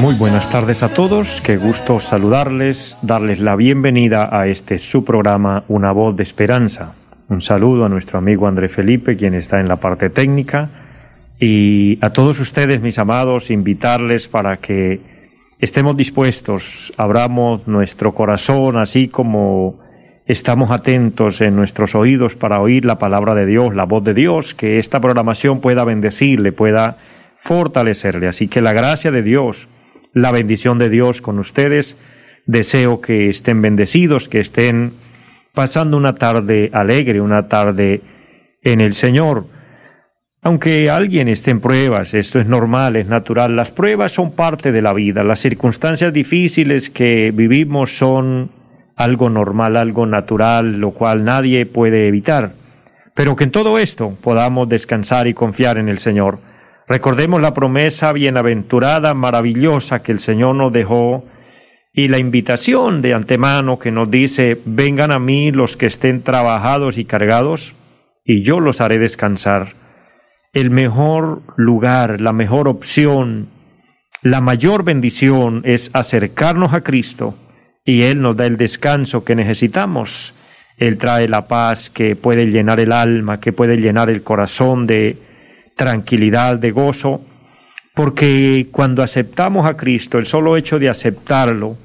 muy buenas tardes a todos, qué gusto saludarles, darles la bienvenida a este su programa Una voz de esperanza. Un saludo a nuestro amigo André Felipe, quien está en la parte técnica, y a todos ustedes, mis amados, invitarles para que estemos dispuestos, abramos nuestro corazón, así como estamos atentos en nuestros oídos para oír la palabra de Dios, la voz de Dios, que esta programación pueda bendecirle, pueda fortalecerle. Así que la gracia de Dios, la bendición de Dios con ustedes. Deseo que estén bendecidos, que estén pasando una tarde alegre, una tarde en el Señor. Aunque alguien esté en pruebas, esto es normal, es natural, las pruebas son parte de la vida, las circunstancias difíciles que vivimos son algo normal, algo natural, lo cual nadie puede evitar. Pero que en todo esto podamos descansar y confiar en el Señor. Recordemos la promesa bienaventurada, maravillosa que el Señor nos dejó y la invitación de antemano que nos dice, vengan a mí los que estén trabajados y cargados, y yo los haré descansar. El mejor lugar, la mejor opción, la mayor bendición es acercarnos a Cristo y Él nos da el descanso que necesitamos. Él trae la paz que puede llenar el alma, que puede llenar el corazón de tranquilidad, de gozo, porque cuando aceptamos a Cristo, el solo hecho de aceptarlo,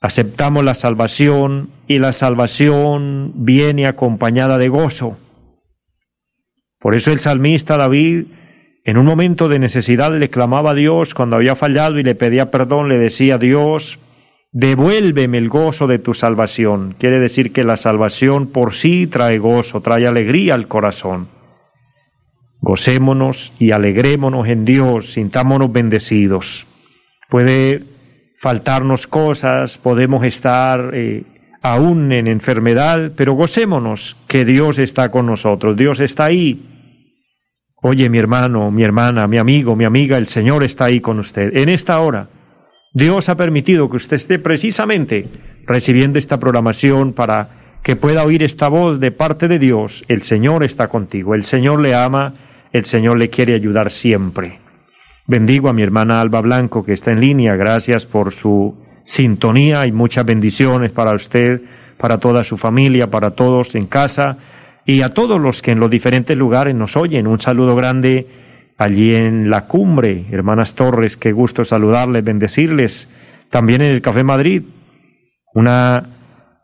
aceptamos la salvación y la salvación viene acompañada de gozo. Por eso el salmista David, en un momento de necesidad, le clamaba a Dios cuando había fallado y le pedía perdón, le decía, Dios, devuélveme el gozo de tu salvación. Quiere decir que la salvación por sí trae gozo, trae alegría al corazón. Gocémonos y alegrémonos en Dios, sintámonos bendecidos. Puede faltarnos cosas, podemos estar eh, aún en enfermedad, pero gocémonos que Dios está con nosotros, Dios está ahí. Oye, mi hermano, mi hermana, mi amigo, mi amiga, el Señor está ahí con usted. En esta hora, Dios ha permitido que usted esté precisamente recibiendo esta programación para que pueda oír esta voz de parte de Dios. El Señor está contigo, el Señor le ama el Señor le quiere ayudar siempre. Bendigo a mi hermana Alba Blanco que está en línea. Gracias por su sintonía y muchas bendiciones para usted, para toda su familia, para todos en casa y a todos los que en los diferentes lugares nos oyen. Un saludo grande allí en la cumbre. Hermanas Torres, qué gusto saludarles, bendecirles. También en el Café Madrid. Una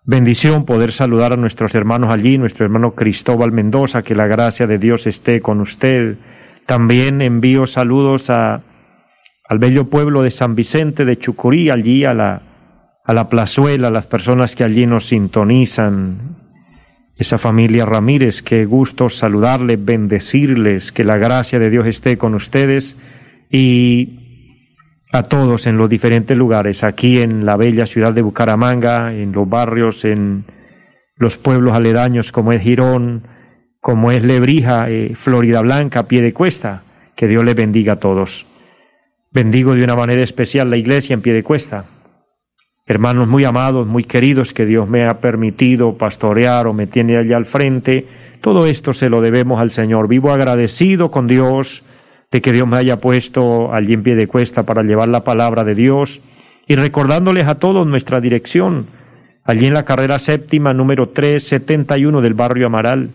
bendición poder saludar a nuestros hermanos allí, nuestro hermano Cristóbal Mendoza, que la gracia de Dios esté con usted. También envío saludos a, al bello pueblo de San Vicente de Chucurí, allí a la, a la plazuela, a las personas que allí nos sintonizan. Esa familia Ramírez, qué gusto saludarles, bendecirles, que la gracia de Dios esté con ustedes y a todos en los diferentes lugares, aquí en la bella ciudad de Bucaramanga, en los barrios, en los pueblos aledaños como es Girón, como es Lebrija, eh, Florida Blanca, pie de cuesta. Que Dios les bendiga a todos. Bendigo de una manera especial la iglesia en pie de cuesta. Hermanos muy amados, muy queridos, que Dios me ha permitido pastorear o me tiene allá al frente, todo esto se lo debemos al Señor. Vivo agradecido con Dios de que Dios me haya puesto allí en pie de cuesta para llevar la palabra de Dios y recordándoles a todos nuestra dirección, allí en la carrera séptima número 371 del barrio Amaral.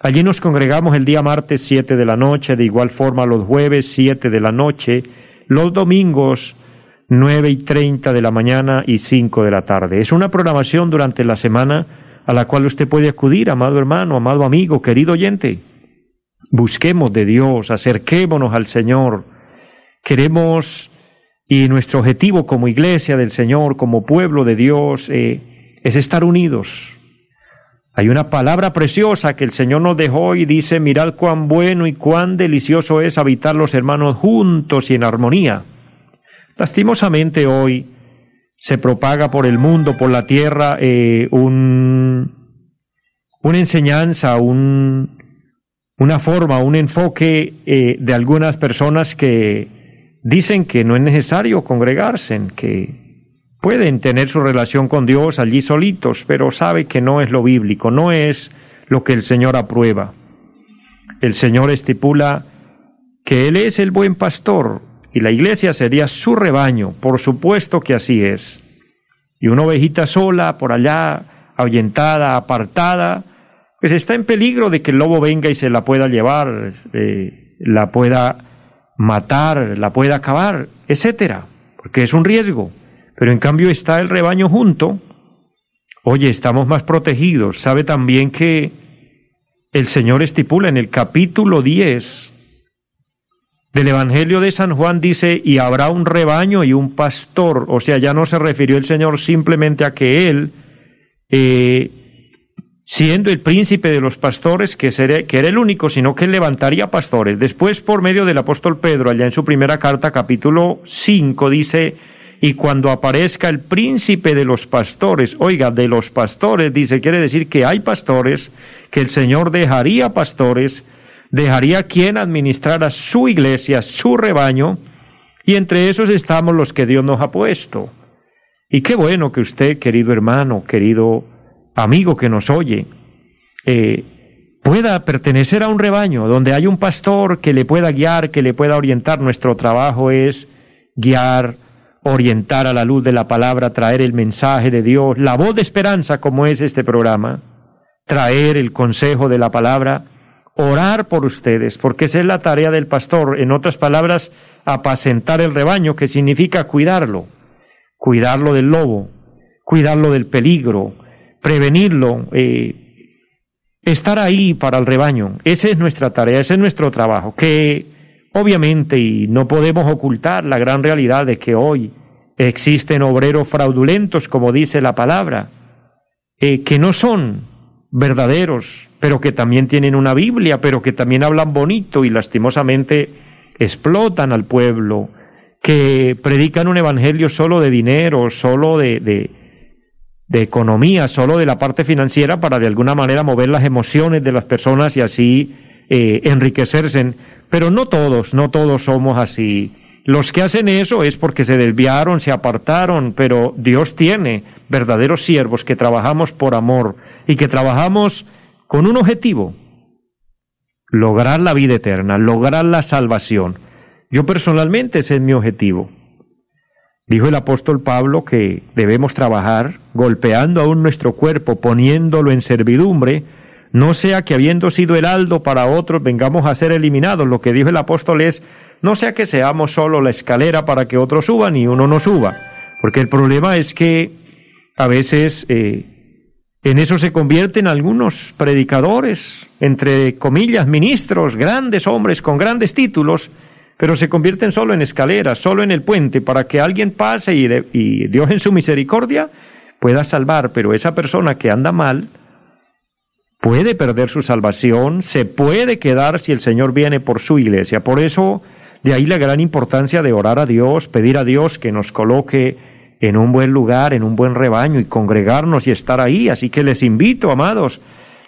Allí nos congregamos el día martes 7 de la noche, de igual forma los jueves 7 de la noche, los domingos 9 y 30 de la mañana y 5 de la tarde. Es una programación durante la semana a la cual usted puede acudir, amado hermano, amado amigo, querido oyente. Busquemos de Dios, acerquémonos al Señor. Queremos, y nuestro objetivo como iglesia del Señor, como pueblo de Dios, eh, es estar unidos. Hay una palabra preciosa que el Señor nos dejó y dice, mirad cuán bueno y cuán delicioso es habitar los hermanos juntos y en armonía. Lastimosamente hoy se propaga por el mundo, por la tierra, eh, un, una enseñanza, un, una forma, un enfoque eh, de algunas personas que dicen que no es necesario congregarse, que pueden tener su relación con Dios allí solitos, pero sabe que no es lo bíblico, no es lo que el Señor aprueba. El Señor estipula que Él es el buen pastor, y la iglesia sería su rebaño, por supuesto que así es. Y una ovejita sola, por allá, ahuyentada, apartada, pues está en peligro de que el lobo venga y se la pueda llevar, eh, la pueda matar, la pueda acabar, etcétera, porque es un riesgo. Pero en cambio está el rebaño junto. Oye, estamos más protegidos. Sabe también que el Señor estipula en el capítulo 10 del Evangelio de San Juan dice, y habrá un rebaño y un pastor. O sea, ya no se refirió el Señor simplemente a que Él, eh, siendo el príncipe de los pastores, que, que era el único, sino que levantaría pastores. Después, por medio del apóstol Pedro, allá en su primera carta, capítulo 5, dice, y cuando aparezca el príncipe de los pastores, oiga, de los pastores, dice, quiere decir que hay pastores, que el Señor dejaría pastores, dejaría quien administrara su iglesia, su rebaño, y entre esos estamos los que Dios nos ha puesto. Y qué bueno que usted, querido hermano, querido amigo que nos oye, eh, pueda pertenecer a un rebaño donde hay un pastor que le pueda guiar, que le pueda orientar. Nuestro trabajo es guiar, orientar a la luz de la palabra, traer el mensaje de Dios, la voz de esperanza como es este programa, traer el consejo de la palabra orar por ustedes, porque esa es la tarea del pastor, en otras palabras, apacentar el rebaño, que significa cuidarlo, cuidarlo del lobo, cuidarlo del peligro, prevenirlo, eh, estar ahí para el rebaño. Esa es nuestra tarea, ese es nuestro trabajo, que obviamente, y no podemos ocultar la gran realidad de que hoy existen obreros fraudulentos, como dice la palabra, eh, que no son verdaderos, pero que también tienen una Biblia, pero que también hablan bonito y lastimosamente explotan al pueblo, que predican un evangelio solo de dinero, solo de, de, economía, solo de la parte financiera para de alguna manera mover las emociones de las personas y así eh, enriquecerse. Pero no todos, no todos somos así. Los que hacen eso es porque se desviaron, se apartaron, pero Dios tiene verdaderos siervos que trabajamos por amor y que trabajamos con un objetivo, lograr la vida eterna, lograr la salvación. Yo personalmente ese es mi objetivo. Dijo el apóstol Pablo que debemos trabajar golpeando aún nuestro cuerpo, poniéndolo en servidumbre, no sea que habiendo sido heraldo para otros vengamos a ser eliminados. Lo que dijo el apóstol es, no sea que seamos solo la escalera para que otros suban y uno no suba. Porque el problema es que a veces eh, en eso se convierten algunos predicadores, entre comillas, ministros, grandes hombres con grandes títulos, pero se convierten solo en escaleras, solo en el puente, para que alguien pase y, Dios en su misericordia pueda salvar, pero esa persona que anda mal puede perder su salvación, se puede quedar si el Señor viene por su iglesia. Por eso, de ahí la gran importancia de orar a Dios, pedir a Dios que nos coloque en un buen lugar, en un buen rebaño y congregarnos y estar ahí. Así que les invito, amados,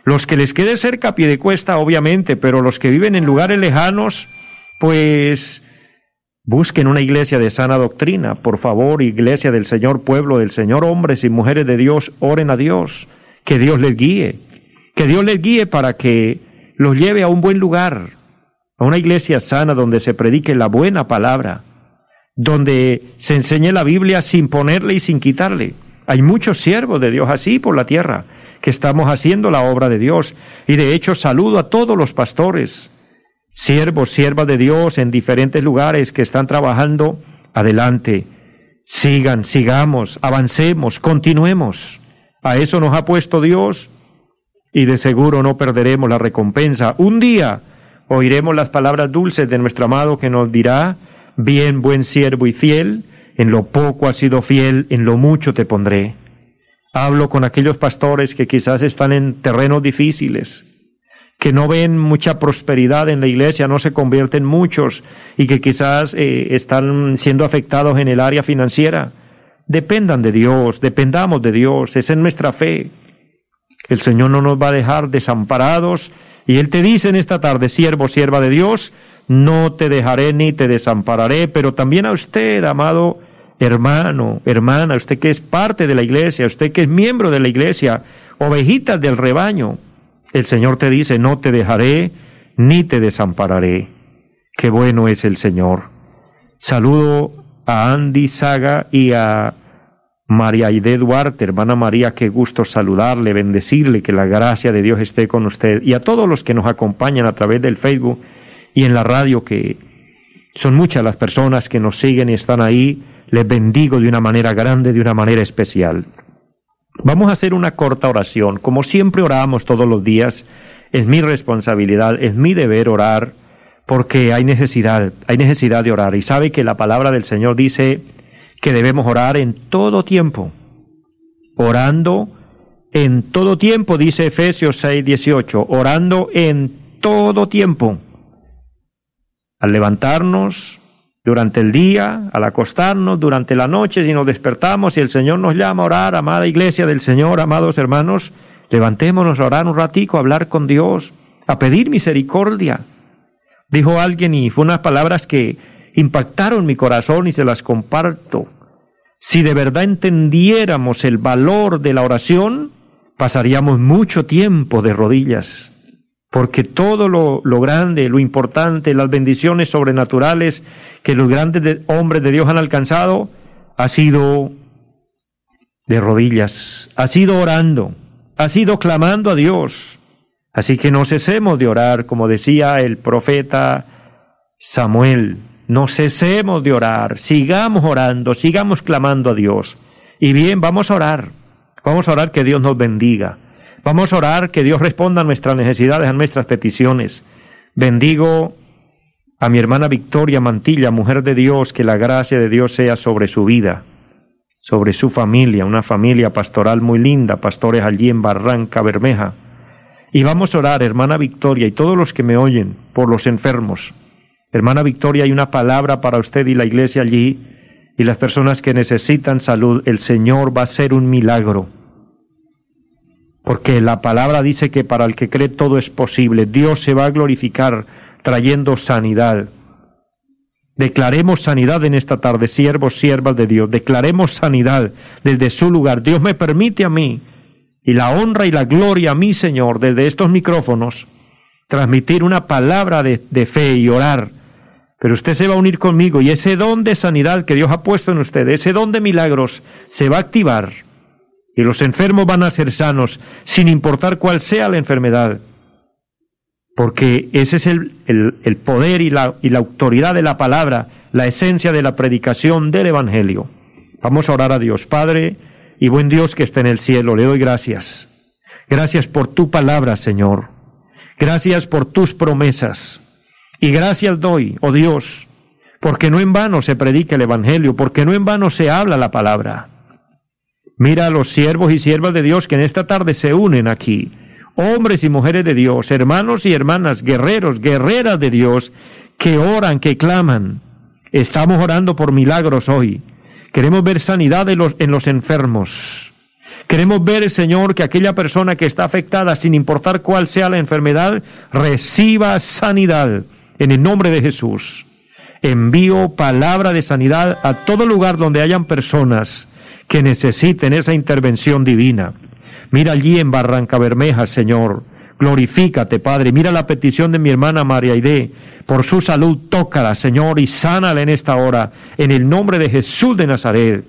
los que les quede cerca pie de cuesta, obviamente, pero los que viven en lugares lejanos, pues busquen una iglesia de sana doctrina. Por favor, iglesia del Señor, pueblo del Señor, hombres y mujeres de Dios, oren a Dios, que Dios les guíe, que Dios les guíe para que los lleve a un buen lugar, a una iglesia sana donde se predique la buena palabra donde se enseñe la Biblia sin ponerle y sin quitarle. Hay muchos siervos de Dios así por la tierra que estamos haciendo la obra de Dios. Y de hecho saludo a todos los pastores, siervos, siervas de Dios en diferentes lugares que están trabajando. Adelante, sigan, sigamos, avancemos, continuemos. A eso nos ha puesto Dios y de seguro no perderemos la recompensa. Un día oiremos las palabras dulces de nuestro amado que nos dirá, Bien, buen siervo y fiel, en lo poco has sido fiel, en lo mucho te pondré. Hablo con aquellos pastores que quizás están en terrenos difíciles, que no ven mucha prosperidad en la iglesia, no se convierten muchos y que quizás eh, están siendo afectados en el área financiera. Dependan de Dios, dependamos de Dios, esa es nuestra fe. El Señor no nos va a dejar desamparados y Él te dice en esta tarde, siervo, sierva de Dios, no te dejaré ni te desampararé, pero también a usted, amado hermano, hermana, usted que es parte de la iglesia, usted que es miembro de la iglesia, ovejitas del rebaño, el Señor te dice, no te dejaré ni te desampararé. Qué bueno es el Señor. Saludo a Andy Saga y a María Aide Duarte, hermana María, qué gusto saludarle, bendecirle, que la gracia de Dios esté con usted y a todos los que nos acompañan a través del Facebook y en la radio, que son muchas las personas que nos siguen y están ahí, les bendigo de una manera grande, de una manera especial. Vamos a hacer una corta oración, como siempre oramos todos los días, es mi responsabilidad, es mi deber orar porque hay necesidad, hay necesidad de orar. Y sabe que la palabra del Señor dice que debemos orar en todo tiempo. Orando en todo tiempo, dice Efesios 6, 18, orando en todo tiempo. Al levantarnos durante el día, al acostarnos, durante la noche, si nos despertamos y el Señor nos llama a orar, amada iglesia del Señor, amados hermanos, levantémonos a orar un ratico, a hablar con Dios, a pedir misericordia dijo alguien y fue unas palabras que impactaron mi corazón y se las comparto. Si de verdad entendiéramos el valor de la oración, pasaríamos mucho tiempo de rodillas, porque todo lo, grande, lo importante, las bendiciones sobrenaturales que los grandes hombres de Dios han alcanzado, ha sido de rodillas, ha sido orando, ha sido clamando a Dios, Así que no cesemos de orar, como decía el profeta Samuel, no cesemos de orar, sigamos orando, sigamos clamando a Dios. Y bien, vamos a orar, vamos a orar que Dios nos bendiga, vamos a orar que Dios responda a nuestras necesidades, a nuestras peticiones. Bendigo a mi hermana Victoria Mantilla, mujer de Dios, que la gracia de Dios sea sobre su vida, sobre su familia, una familia pastoral muy linda, pastores allí en Barranca Bermeja y vamos a orar, hermana Victoria, y todos los que me oyen, por los enfermos. Hermana Victoria, hay una palabra para usted y la iglesia allí, y las personas que necesitan salud. El Señor va a hacer un milagro. Porque la palabra dice que para el que cree todo es posible. Dios se va a glorificar trayendo sanidad. Declaremos sanidad en esta tarde, siervos, siervas de Dios. Declaremos sanidad desde su lugar. Dios me permite a mí y la honra y la gloria a mi Señor desde estos micrófonos, transmitir una palabra de, de, fe y orar. Pero usted se va a unir conmigo y ese don de sanidad que Dios ha puesto en usted, ese don de milagros, se va a activar y los enfermos van a ser sanos sin importar cuál sea la enfermedad. Porque ese es el, el, poder y la, y la autoridad de la palabra, la esencia de la predicación del Evangelio. Vamos a orar a Dios. Padre, y buen Dios que está en el cielo, le doy gracias. Gracias por tu palabra, Señor. Gracias por tus promesas. Y gracias doy, oh Dios, porque no en vano se predica el Evangelio, porque no en vano se habla la palabra. Mira a los siervos y siervas de Dios que en esta tarde se unen aquí, hombres y mujeres de Dios, hermanos y hermanas, guerreros, guerreras de Dios, que oran, que claman. Estamos orando por milagros hoy. Queremos ver sanidad en los, en los enfermos. Queremos ver, Señor, que aquella persona que está afectada, sin importar cuál sea la enfermedad, reciba sanidad en el nombre de Jesús. Envío palabra de sanidad a todo lugar donde hayan personas que necesiten esa intervención divina. Mira allí en Barranca Bermeja, Señor. Glorifícate, Padre. Mira la petición de mi hermana María Aide por su salud, tócala, Señor, y sánala en esta hora, en el nombre de Jesús de Nazaret.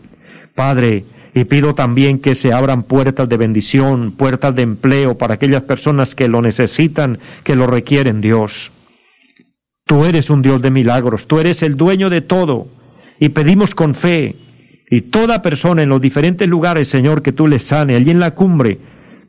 Padre, y pido también que se abran puertas de bendición, puertas de empleo para aquellas personas que lo necesitan, que lo requieren, Dios. Tú eres un Dios de milagros, tú eres el dueño de todo, y pedimos con fe, y toda persona en los diferentes lugares, Señor, que tú les sane, allí en la cumbre,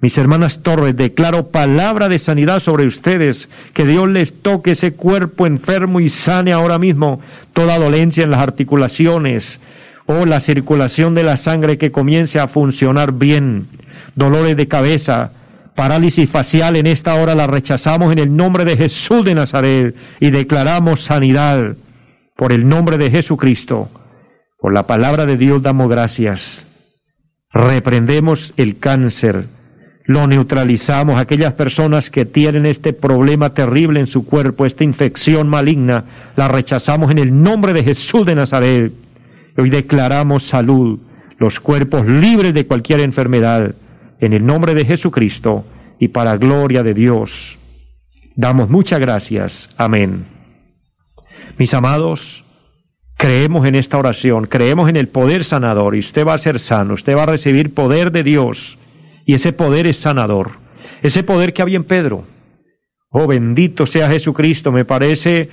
mis hermanas Torres, declaro palabra de sanidad sobre ustedes, que Dios les toque ese cuerpo enfermo y sane ahora mismo toda dolencia en las articulaciones, o la circulación de la sangre que comience a funcionar bien, dolores de cabeza, parálisis facial, en esta hora la rechazamos en el nombre de Jesús de Nazaret y declaramos sanidad por el nombre de Jesucristo. Por la palabra de Dios damos gracias. Reprendemos el cáncer, lo neutralizamos. Aquellas personas que tienen este problema terrible en su cuerpo, esta infección maligna, la rechazamos en el nombre de Jesús de Nazaret. Hoy declaramos salud, los cuerpos libres de cualquier enfermedad, en el nombre de Jesucristo y para gloria de Dios. Damos muchas gracias. Amén. Mis amados, creemos en esta oración, creemos en el poder sanador y usted va a ser sano, usted va a recibir poder de Dios y ese poder es sanador. Ese poder que había en Pedro. Oh, bendito sea Jesucristo, me parece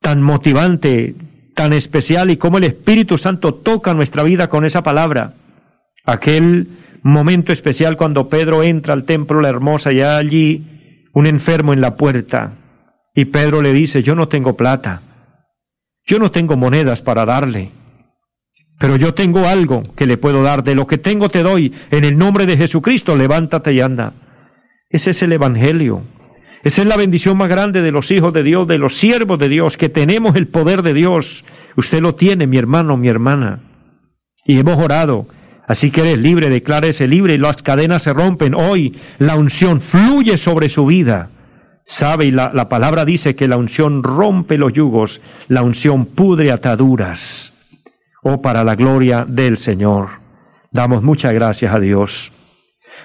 tan motivante, tan especial y cómo el Espíritu Santo toca nuestra vida con esa palabra. Aquel momento especial cuando Pedro entra al templo la hermosa y allí un enfermo en la puerta y Pedro le dice, yo no tengo plata, yo no tengo monedas para darle, pero yo tengo algo que le puedo dar, de lo que tengo te doy, en el nombre de Jesucristo, levántate y anda. Ese es el Evangelio. Esa es la bendición más grande de los hijos de Dios, de los siervos de Dios, que tenemos el poder de Dios. Usted lo tiene, mi hermano, mi hermana. Y hemos orado. Así que eres libre, declárese libre y las cadenas se rompen. Hoy la unción fluye sobre su vida. Sabe, y la, la palabra dice que la unción rompe los yugos, la unción pudre ataduras. Oh, para la gloria del Señor. Damos muchas gracias a Dios.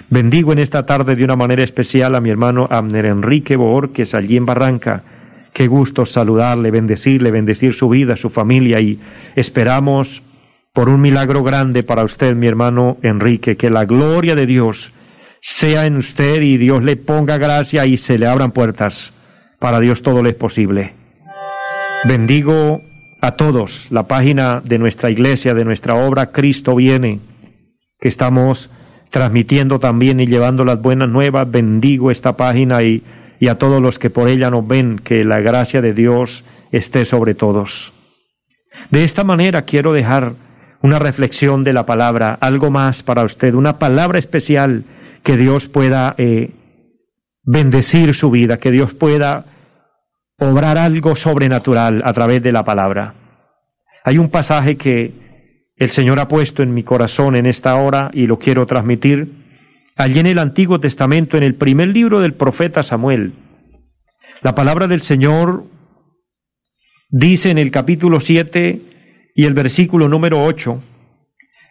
Bendigo en esta tarde de una manera especial a mi hermano Abner Enrique Borges allí en Barranca. Qué gusto saludarle, bendecirle, bendecir su vida, su familia y esperamos por un milagro grande para usted, mi hermano Enrique, que la gloria de Dios sea en usted y Dios le ponga gracia y se le abran puertas. Para Dios todo le es posible. Bendigo a todos la página de nuestra iglesia, de nuestra obra Cristo viene, que estamos transmitiendo también y llevando las buenas nuevas. Bendigo esta página y, y a todos los que por ella nos ven, que la gracia de Dios esté sobre todos. De esta manera quiero dejar una reflexión de la palabra, algo más para usted, una palabra especial que Dios pueda eh, bendecir su vida, que Dios pueda obrar algo sobrenatural a través de la palabra. Hay un pasaje que el Señor ha puesto en mi corazón en esta hora y lo quiero transmitir. Allí en el Antiguo Testamento, en el primer libro del profeta Samuel, la palabra del Señor dice en el capítulo 7 y el versículo número 8,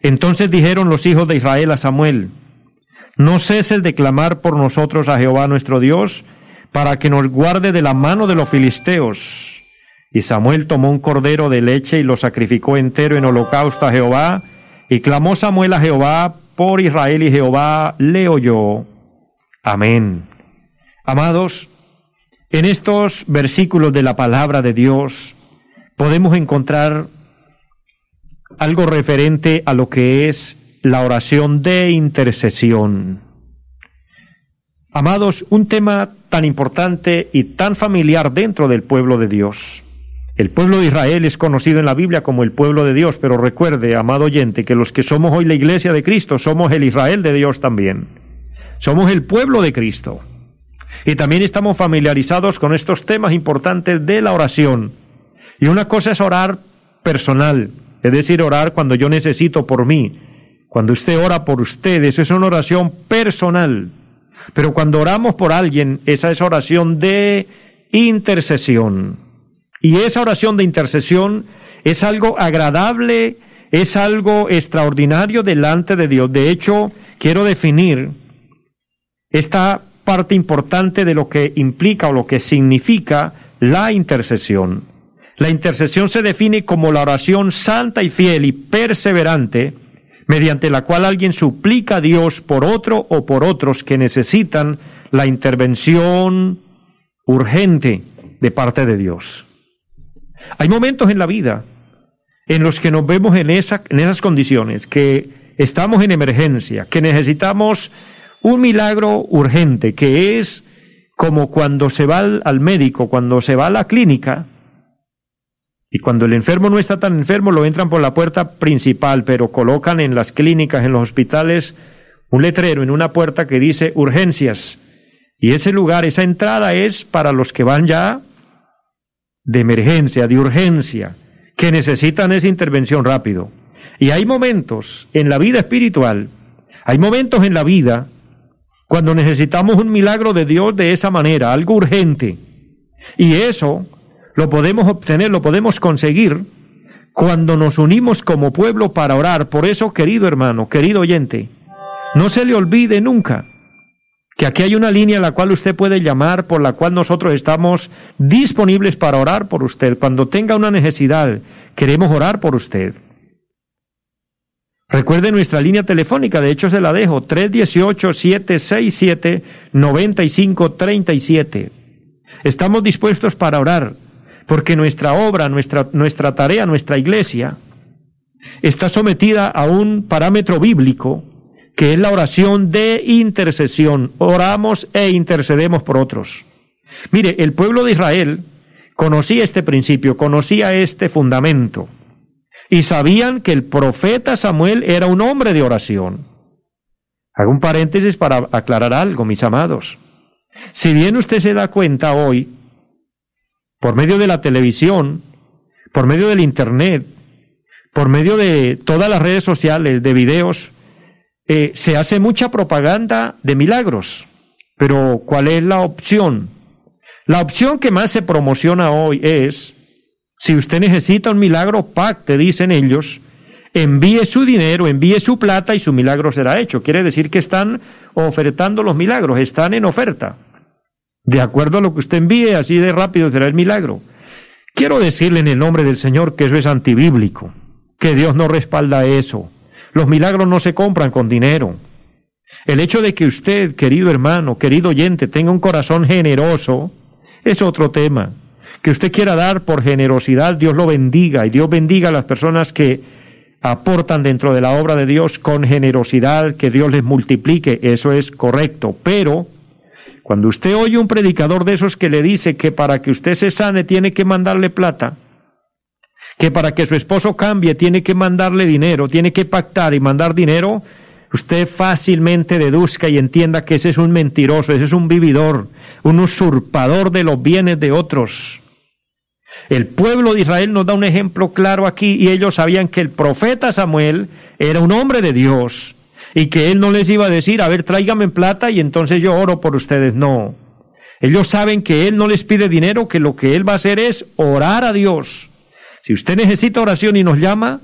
entonces dijeron los hijos de Israel a Samuel, no ceses de clamar por nosotros a Jehová nuestro Dios, para que nos guarde de la mano de los filisteos y Samuel tomó un cordero de leche y lo sacrificó entero en holocausto a Jehová. Y clamó Samuel a Jehová por Israel y Jehová le oyó. Amén. Amados, en estos versículos de la palabra de Dios podemos encontrar algo referente a lo que es la oración de intercesión. Amados, un tema tan importante y tan familiar dentro del pueblo de Dios. El pueblo de Israel es conocido en la Biblia como el pueblo de Dios, pero recuerde, amado oyente, que los que somos hoy la iglesia de Cristo somos el Israel de Dios también. Somos el pueblo de Cristo. Y también estamos familiarizados con estos temas importantes de la oración. Y una cosa es orar personal, es decir, orar cuando yo necesito por mí. Cuando usted ora por usted, eso es una oración personal. Pero cuando oramos por alguien, esa es oración de intercesión. Y esa oración de intercesión es algo agradable, es algo extraordinario delante de Dios. De hecho, quiero definir esta parte importante de lo que implica o lo que significa la intercesión. La intercesión se define como la oración santa y fiel y perseverante mediante la cual alguien suplica a Dios por otro o por otros que necesitan la intervención urgente de parte de Dios. Hay momentos en la vida en los que nos vemos en, esa, en esas condiciones, que estamos en emergencia, que necesitamos un milagro urgente, que es como cuando se va al, al médico, cuando se va a la clínica, Y cuando el enfermo no está tan enfermo, lo entran por la puerta principal, pero colocan en las clínicas, en los hospitales, un letrero en una puerta que dice urgencias. Y ese lugar, esa entrada es para los que van ya de emergencia, de urgencia, que necesitan esa intervención rápido. Y hay momentos en la vida espiritual, hay momentos en la vida cuando necesitamos un milagro de Dios de esa manera, algo urgente. Y eso lo podemos obtener, lo podemos conseguir cuando nos unimos como pueblo para orar. Por eso, querido hermano, querido oyente, no se le olvide nunca que aquí hay una línea a la cual usted puede llamar, por la cual nosotros estamos disponibles para orar por usted. Cuando tenga una necesidad, queremos orar por usted. Recuerde nuestra línea telefónica, de hecho se la dejo, 318-767-9537. Estamos dispuestos para orar, porque nuestra obra, nuestra, nuestra tarea, nuestra iglesia, está sometida a un parámetro bíblico que es la oración de intercesión. Oramos e intercedemos por otros. Mire, el pueblo de Israel conocía este principio, conocía este fundamento, y sabían que el profeta Samuel era un hombre de oración. Hago un paréntesis para aclarar algo, mis amados. Si bien usted se da cuenta hoy, por medio de la televisión, por medio del Internet, por medio de todas las redes sociales, de videos, eh, se hace mucha propaganda de milagros, pero ¿cuál es la opción? La opción que más se promociona hoy es, si usted necesita un milagro, pacte, dicen ellos, envíe su dinero, envíe su plata y su milagro será hecho. Quiere decir que están ofertando los milagros, están en oferta. De acuerdo a lo que usted envíe, así de rápido será el milagro. Quiero decirle en el nombre del Señor que eso es antibíblico, que Dios no respalda eso. Los milagros no se compran con dinero. El hecho de que usted, querido hermano, querido oyente, tenga un corazón generoso, es otro tema. Que usted quiera dar por generosidad, Dios lo bendiga y Dios bendiga a las personas que aportan dentro de la obra de Dios con generosidad, que Dios les multiplique, eso es correcto. Pero cuando usted oye un predicador de esos que le dice que para que usted se sane tiene que mandarle plata, que para que su esposo cambie tiene que mandarle dinero, tiene que pactar y mandar dinero, usted fácilmente deduzca y entienda que ese es un mentiroso, ese es un vividor, un usurpador de los bienes de otros. El pueblo de Israel nos da un ejemplo claro aquí y ellos sabían que el profeta Samuel era un hombre de Dios y que él no les iba a decir, a ver, tráigame plata y entonces yo oro por ustedes. No. Ellos saben que él no les pide dinero, que lo que él va a hacer es orar a Dios si usted necesita oración y nos llama,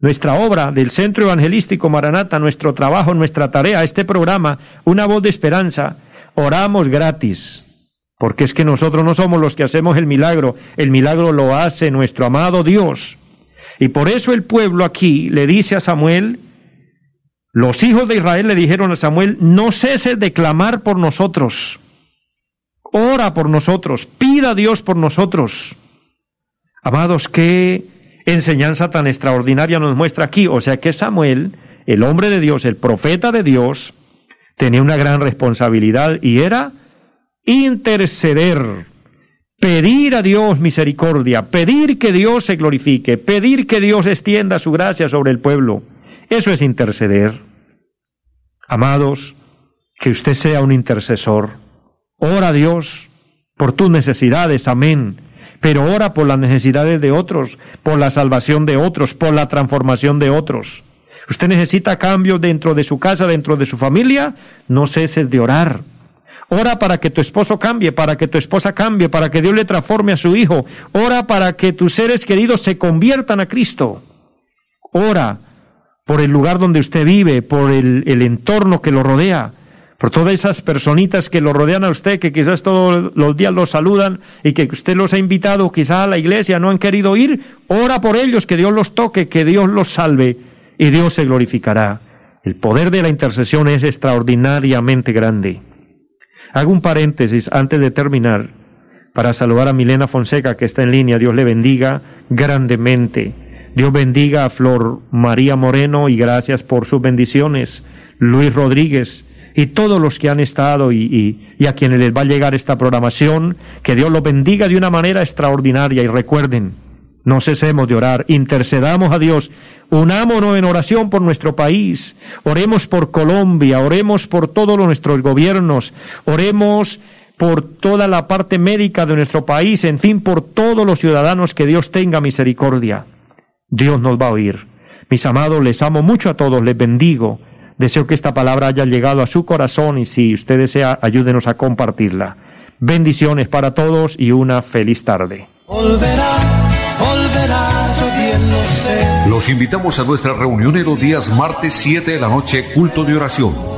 nuestra obra del Centro Evangelístico Maranata, nuestro trabajo, nuestra tarea, este programa, una voz de esperanza, oramos gratis. Porque es que nosotros no somos los que hacemos el milagro, el milagro lo hace nuestro amado Dios. Y por eso el pueblo aquí le dice a Samuel, los hijos de Israel le dijeron a Samuel, no ceses de clamar por nosotros, ora por nosotros, pida a Dios por nosotros. Amados, qué enseñanza tan extraordinaria nos muestra aquí. O sea que Samuel, el hombre de Dios, el profeta de Dios, tenía una gran responsabilidad y era interceder, pedir a Dios misericordia, pedir que Dios se glorifique, pedir que Dios extienda su gracia sobre el pueblo. Eso es interceder. Amados, que usted sea un intercesor. Ora a Dios por tus necesidades. Amén pero ora por las necesidades de otros, por la salvación de otros, por la transformación de otros. Usted necesita cambios dentro de su casa, dentro de su familia, no ceses de orar. Ora para que tu esposo cambie, para que tu esposa cambie, para que Dios le transforme a su hijo. Ora para que tus seres queridos se conviertan a Cristo. Ora por el lugar donde usted vive, por el, entorno que lo rodea por todas esas personitas que lo rodean a usted, que quizás todos los días los saludan y que usted los ha invitado quizás a la iglesia, no han querido ir, ora por ellos, que Dios los toque, que Dios los salve y Dios se glorificará. El poder de la intercesión es extraordinariamente grande. Hago un paréntesis antes de terminar para saludar a Milena Fonseca que está en línea. Dios le bendiga grandemente. Dios bendiga a Flor María Moreno y gracias por sus bendiciones. Luis Rodríguez, y todos los que han estado y, a quienes les va a llegar esta programación, que Dios los bendiga de una manera extraordinaria y recuerden, No cesemos de orar, intercedamos a Dios, unámonos en oración por nuestro país, oremos por Colombia, oremos por todos nuestros gobiernos, oremos por toda la parte médica de nuestro país, en fin, por todos los ciudadanos que Dios tenga misericordia. Dios nos va a oír. Mis amados, les amo mucho a todos, les bendigo. Deseo que esta palabra haya llegado a su corazón y si usted desea, ayúdenos a compartirla. Bendiciones para todos y una feliz tarde. Los invitamos a nuestra reunión en los días martes 7 de la noche, culto de oración.